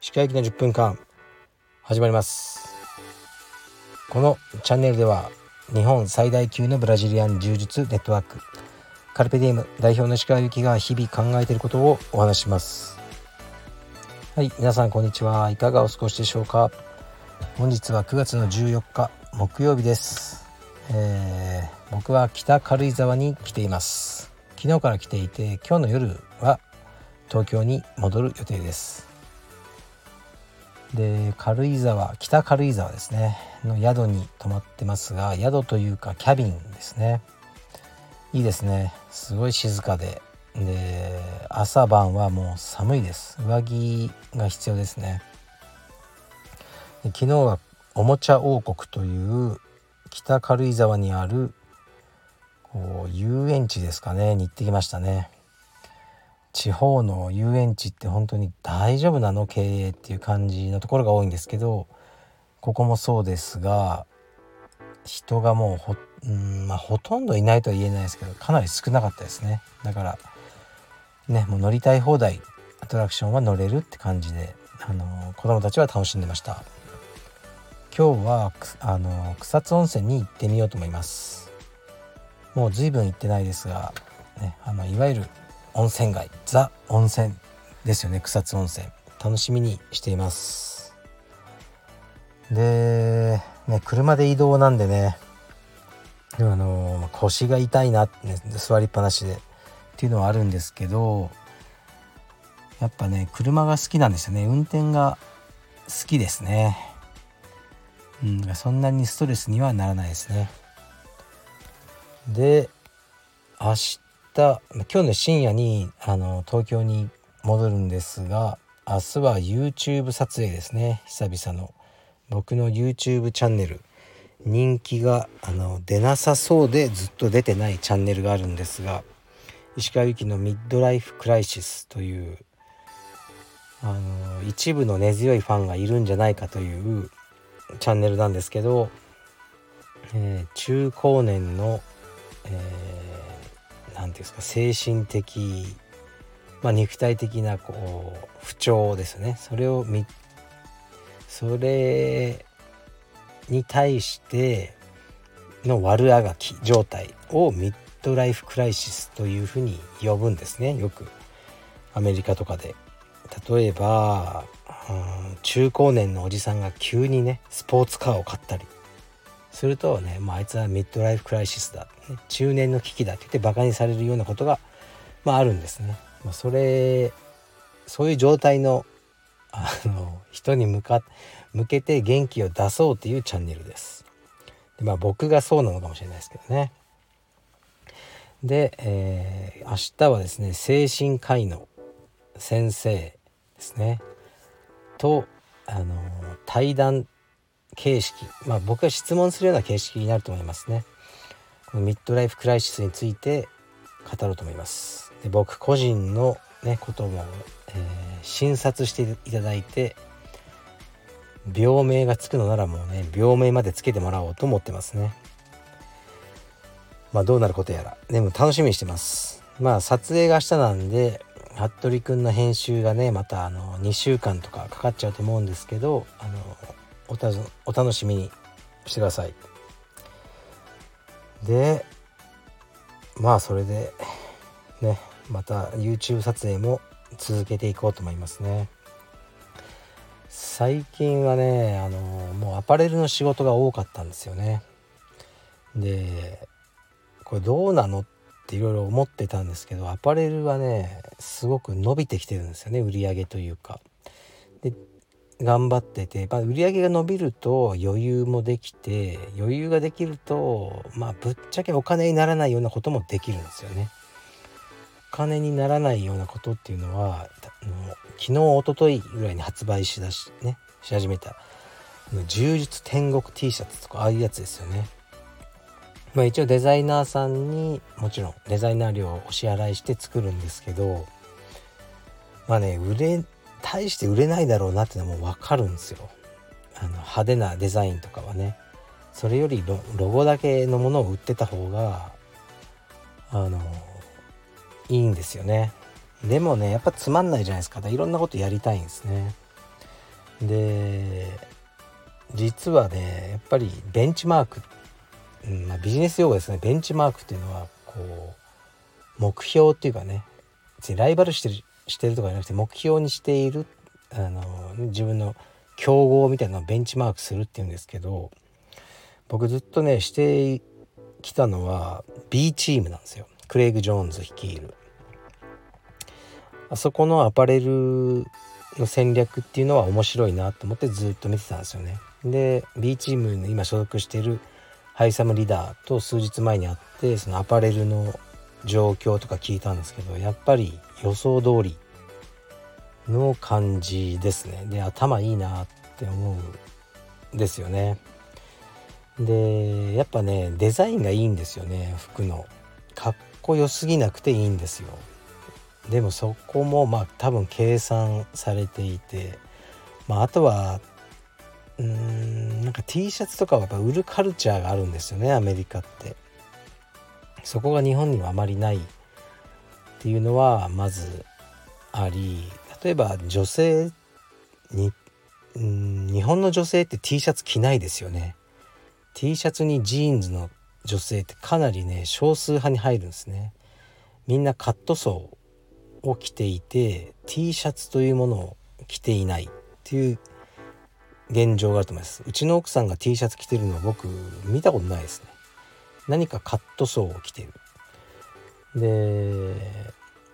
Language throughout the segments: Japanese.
歯科行きの10分間始まります。このチャンネルでは日本最大級のブラジリアン柔術ネットワークカルペディウム代表の石川由紀が日々考えていることをお話しします。はい皆さんこんにちは。いかがお過ごしでしょうか。本日は9月の14日木曜日です、えー、僕は北軽井沢に来ています。昨日から来ていて今日の夜は東京に戻る予定です。で軽井沢北軽井沢ですね。の宿に泊まってますが宿というかキャビンですね。いいですね。すごい静かで。で朝晩はもう寒いです。上着が必要ですね。で昨日はおもちゃ王国という北軽井沢にある遊園地ですかね。に行ってきましたね。地方の遊園地って本当に大丈夫なの？経営っていう感じのところが多いんですけどここもそうですが人がもうほ,、うんまあ、ほとんどいないとは言えないですけどかなり少なかったですね。だからねもう乗りたい放題アトラクションは乗れるって感じで、あの子供たちは楽しんでました。今日はあの草津温泉に行ってみようと思います。もう随分行ってないですが、ね、あのいわゆる温泉街ザ温泉ですよね草津温泉。楽しみにしています。でね車で移動なんでねであの腰が痛いな、ね、座りっぱなしでっていうのはあるんですけどやっぱね車が好きなんですよね。運転が好きですね。うんそんなにストレスにはならないですね。で明日今日の深夜にあの東京に戻るんですが明日は YouTube 撮影ですね。久々の。僕の YouTube チャンネル。人気があの出なさそうでずっと出てないチャンネルがあるんですが石川由紀のミッドライフクライシスというあの一部の根強いファンがいるんじゃないかというチャンネルなんですけど、えー、中高年の、えー何て言うんですか精神的、まあ、肉体的なこう不調ですね。それをみそれに対しての悪あがき状態をミッドライフクライシスというふうに呼ぶんですね。よくアメリカとかで。例えば、うん、中高年のおじさんが急にねスポーツカーを買ったり。するとね、まあ、あいつはミッドライフクライシスだ、ね、中年の危機だって言ってバカにされるようなことが、まあ、あるんですね。まあ、それそういう状態のあの人に向か向けて元気を出そうっていうチャンネルです。でまあ僕がそうなのかもしれないですけどね。で、えー、明日はですね精神科医の先生ですねとあの対談形式まあ僕が質問するような形式になると思いますね。このミッドライフクライシスについて語ろうと思います。で僕個人のねことも、えー、診察していただいて病名がつくのならもうね病名までつけてもらおうと思ってますね。まあどうなることやら。でも楽しみにしてます。まあ撮影が明日なんで服部くんの編集がねまたあの2週間とかかかっちゃうと思うんですけどあのおたお楽しみにしてください。でまあそれでねまた YouTube 撮影も続けていこうと思いますね。最近はねあのもうアパレルの仕事が多かったんですよね。でこれどうなのっていろいろ思ってたんですけどアパレルはねすごく伸びてきてるんですよね売り上げというか。で頑張ってて、まあ、売り上げが伸びると余裕もできて余裕ができるとまあぶっちゃけお金にならないようなこともできるんですよね。お金にならないようなことっていうのは昨日一昨日ぐらいに発売しだしねし始めた柔術天国 T シャツとかああいうやつですよね。まあ一応デザイナーさんにもちろんデザイナー料をお支払いして作るんですけどまあね売れ大して売れないだろうなってのはもう分かるんですよ。あの派手なデザインとかはね。それよりロゴだけのものを売ってた方があのいいんですよね。でもねやっぱつまんないじゃないですか。いろんなことやりたいんですね。で実はねやっぱりベンチマーク、うんまあ、ビジネス用語ですね。ベンチマークっていうのはこう目標っていうかね別にライバルしてるしてるとかじゃなくて目標にしているあの自分の競合みたいなのをベンチマークするっていうんですけど僕ずっとねしてきたのは B チームなんですよ。クレイグ・ジョーンズ率いる。あそこのアパレルの戦略っていうのは面白いなと思ってずっと見てたんですよね。で B チームに今所属しているハイサムリーダーと数日前に会ってそのアパレルの状況とか聞いたんですけどやっぱり予想通りの感じですね。で頭いいなって思うんですよね。でやっぱねデザインがいいんですよね服の。かっこよすぎなくていいんですよ。でもそこもまあ多分計算されていて、まあ、あとはうーんなんか T シャツとかはやっぱ売るカルチャーがあるんですよねアメリカって。そこが日本にはあまりないっていうのはまずあり例えば女性にうん日本の女性って T シャツ着ないですよね。T シャツにジーンズの女性ってかなりね少数派に入るんですね。みんなカットソーを着ていて T シャツというものを着ていないっていう現状があると思います。うちの奥さんが T シャツ着てるのは僕見たことないですね。何かカットソーを着てる。で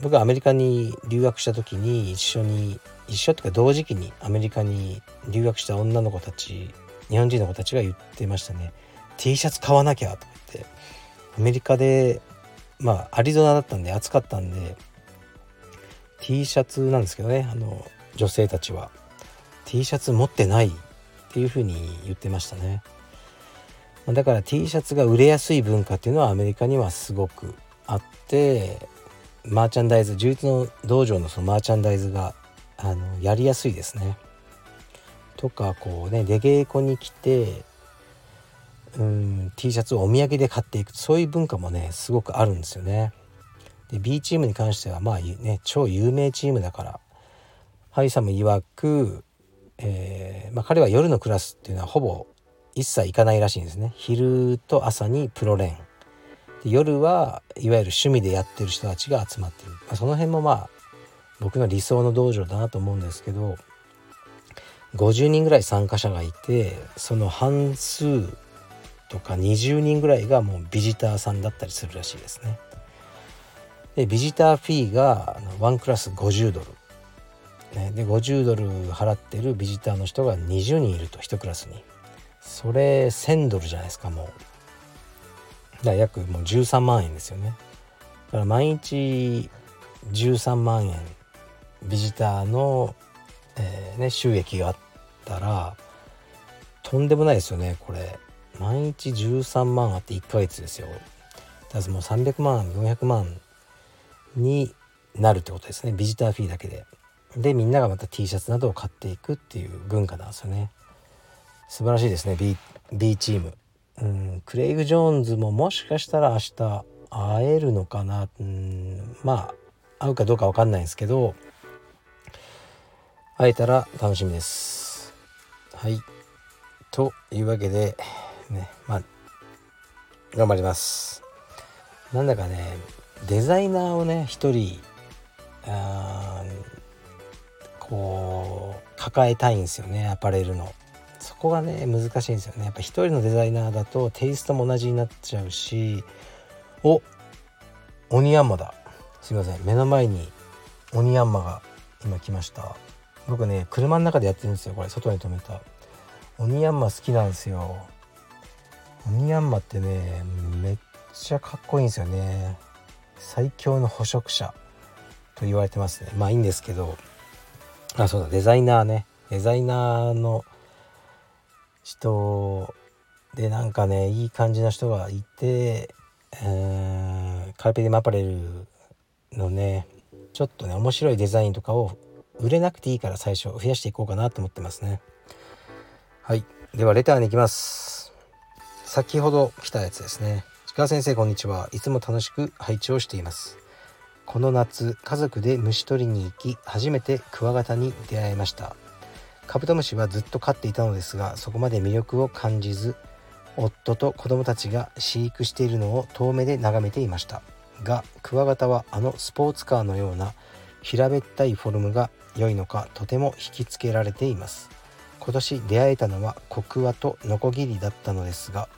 僕はアメリカに留学した時に一緒に一緒っていうか同時期にアメリカに留学した女の子たち日本人の子たちが言ってましたね。T シャツ買わなきゃとか言って。アメリカでまあアリゾナだったんで暑かったんで T シャツなんですけどね。あの女性たちは。T シャツ持ってないっていうふうに言ってましたね。だから T シャツが売れやすい文化っていうのはアメリカにはすごくあってマーチャンダイズ充実の道場のそのマーチャンダイズがあのやりやすいですね。とかこうね出稽古に来てうん T シャツをお土産で買っていくそういう文化もねすごくあるんですよね。で B チームに関してはまあね超有名チームだからハイサム曰く、えーまあ、彼は夜のクラスっていうのはほぼ一切行かないらしいんですね。昼と朝にプロレーンで夜はいわゆる趣味でやってる人たちが集まってる、まあ、その辺もまあ僕の理想の道場だなと思うんですけど50人ぐらい参加者がいてその半数とか20人ぐらいがもうビジターさんだったりするらしいですね。でビジターフィーが1クラス50ドル。で50ドル払ってるビジターの人が20人いると1クラスに。それ1000ドルじゃないですかもう。だ約もう13万円ですよね。だから毎日13万円ビジターの、えー、ね、収益があったらとんでもないですよねこれ。毎日13万あって1ヶ月ですよ。だもう300万400万になるってことですね。ビジターフィーだけで。でみんながまた T シャツなどを買っていくっていう文化なんですよね。素晴らしいですね。B, B チーム。うんクレイグ・ジョーンズももしかしたら明日会えるのかな。うんまあ会うかどうか分かんないんですけど会えたら楽しみです。はい。というわけでねまあ頑張ります。なんだかねデザイナーをね一人あこう抱えたいんですよねアパレルの。こがね難しいんですよね。やっぱ一人のデザイナーだとテイストも同じになっちゃうしお鬼ヤンマだ。すいません。目の前に鬼ヤンマが今来ました。僕ね車の中でやってるんですよ。これ外に止めた。鬼ヤンマ好きなんですよ。鬼ヤンマってねめっちゃかっこいいんですよね。最強の捕食者と言われてますね。まあいいんですけど。あそうだ。デザイナーね。デザイナーの人でなんかねいい感じの人がいて、えー、カルペディマパレルのねちょっとね面白いデザインとかを売れなくていいから最初増やしていこうかなと思ってますね。はい。ではレターに行きます。先ほど来たやつですね。鹿先生こんにちは。いつも楽しく配置をしています。この夏家族で虫取りに行き初めてクワガタに出会いました。カブトムシはずっと飼っていたのですがそこまで魅力を感じず夫と子供たちが飼育しているのを遠目で眺めていました。がクワガタはあのスポーツカーのような平べったいフォルムが良いのかとても引きつけられています。今年出会えたのはコクワとノコギリだったのですが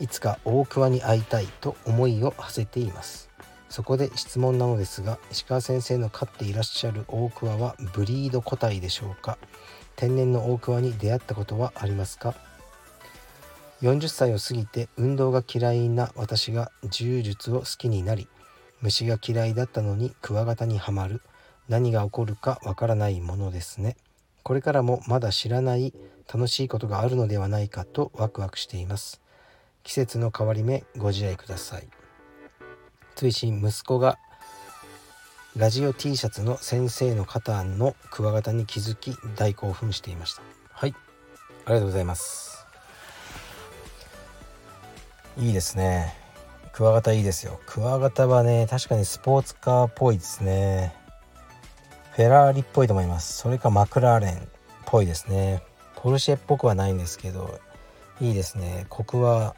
いつか大桑に会いたいと思いを馳せています。そこで質問なのですが石川先生の飼っていらっしゃる大桑はブリード個体でしょうか？天然の大桑に出会ったことはありますか？40歳を過ぎて運動が嫌いな私が柔術を好きになり虫が嫌いだったのにクワガタにはまる何が起こるかわからないものですね。これからもまだ知らない楽しいことがあるのではないかとワクワクしています。季節の変わり目ご自愛ください。追伸息子がラジオ T シャツの先生の肩のクワガタに気づき大興奮していました。はい。ありがとうございます。いいですね。クワガタいいですよ。クワガタはね確かにスポーツカーっぽいですね。フェラーリっぽいと思います。それかマクラーレンっぽいですね。ポルシェっぽくはないんですけどいいですね。コクは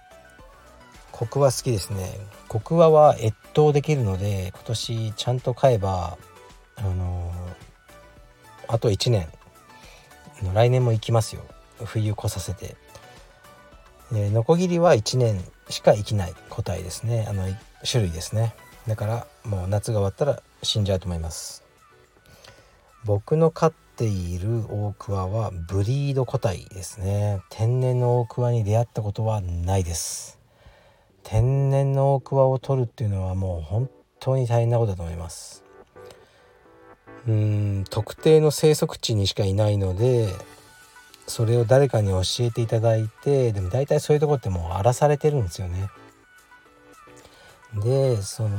コクは好きですね。コクワは越冬できるので今年ちゃんと買えばあのー、あと1年来年も行きますよ。冬越させて。でノコギリは1年しか生きない個体ですね。あの種類ですね。だからもう夏が終わったら死んじゃうと思います。僕の飼っているオオクワはブリード個体ですね。天然のオオクワに出会ったことはないです。天然のオオクワを取るっていうのはもう本当に大変なことだと思いますうん特定の生息地にしかいないのでそれを誰かに教えていただいてでも大体そういうとこってもう荒らされてるんですよね。でその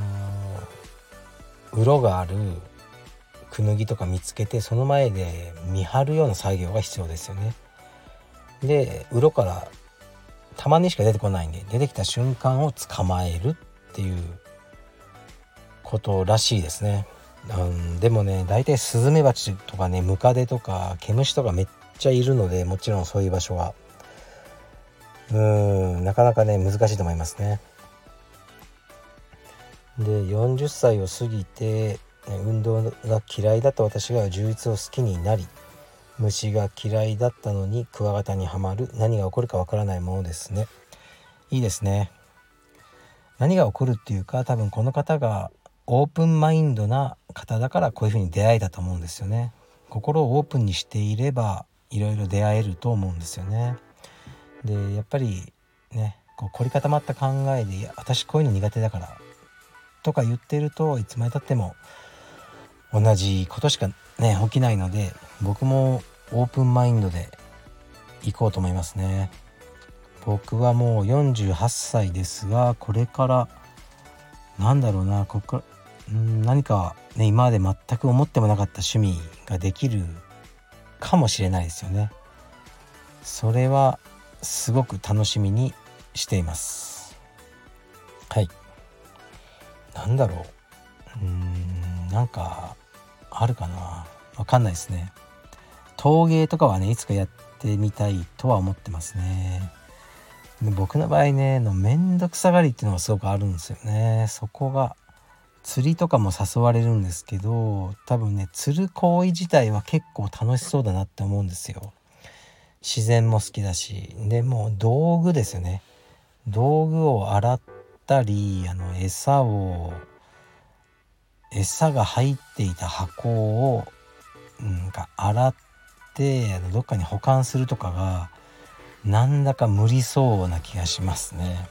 鱗があるクヌギとか見つけてその前で見張るような作業が必要ですよね。で鱗からたまにしか出てこないんで出てきた瞬間を捕まえるっていうことらしいですね。うん、でもね大体スズメバチとかねムカデとか毛虫とかめっちゃいるのでもちろんそういう場所はうんなかなかね難しいと思いますね。で40歳を過ぎて運動が嫌いだった私が充実を好きになり虫が嫌いだったのにクワガタにはまる何が起こるかわからないものですね。いいですね。何が起こるっていうか多分この方がオープンマインドな方だからこういうふうに出会えたと思うんですよね。心をオープンにしていればいろいろ出会えると思うんですよね。でやっぱりねこう凝り固まった考えで私こういうの苦手だからとか言ってるといつまでたっても同じことしかね起きないので僕もオープンマインドで行こうと思いますね。僕はもう48歳ですがこれからなんだろうなここからん何かね今まで全く思ってもなかった趣味ができるかもしれないですよね。それはすごく楽しみにしています。はい。なんだろう。うーん、なんかあるかな。わかんないですね。陶芸とかはね、いつかやってみたいとは思ってますね。僕の場合ね、のめんどくさがりっていうのがすごくあるんですよね。そこが釣りとかも誘われるんですけど多分ね釣る行為自体は結構楽しそうだなって思うんですよ。自然も好きだしでも道具ですよね道具を洗ったりあの餌を餌が入っていた箱をなんか洗ってあのどっかに保管するとかがなんだか無理そうな気がしますね。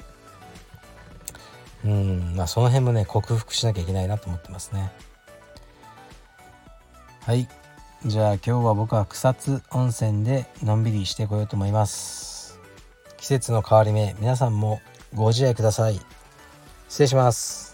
うんまあその辺もね克服しなきゃいけないなと思ってますね。はい。じゃあ今日は僕は草津温泉でのんびりしてこようと思います。季節の変わり目皆さんもご自愛ください。失礼します。